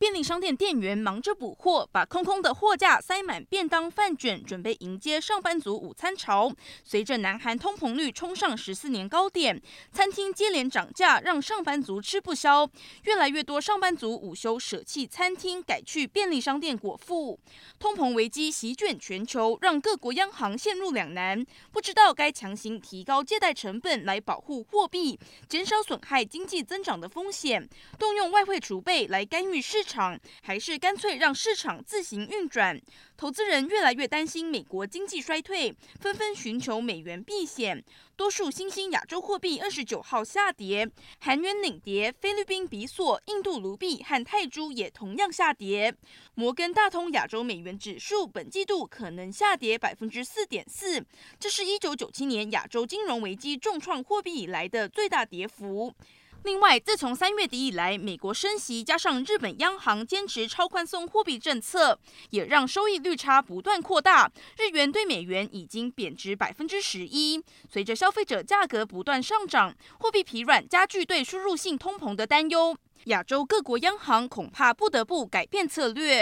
便利商店店员忙着补货，把空空的货架塞满便当饭卷，准备迎接上班族午餐潮。随着南韩通膨率冲上十四年高点，餐厅接连涨价，让上班族吃不消。越来越多上班族午休舍弃餐厅，改去便利商店果腹。通膨危机席卷全球，让各国央行陷入两难，不知道该强行提高借贷成本来保护货币，减少损害经济增长的风险，动用外汇储备来干预市场。场还是干脆让市场自行运转。投资人越来越担心美国经济衰退，纷纷寻求美元避险。多数新兴亚洲货币二十九号下跌，韩元领跌，菲律宾比索、印度卢比和泰铢也同样下跌。摩根大通亚洲美元指数本季度可能下跌百分之四点四，这是一九九七年亚洲金融危机重创货币以来的最大跌幅。另外，自从三月底以来，美国升息加上日本央行坚持超宽松货币政策，也让收益率差不断扩大。日元对美元已经贬值百分之十一。随着消费者价格不断上涨，货币疲软加剧对输入性通膨的担忧。亚洲各国央行恐怕不得不改变策略。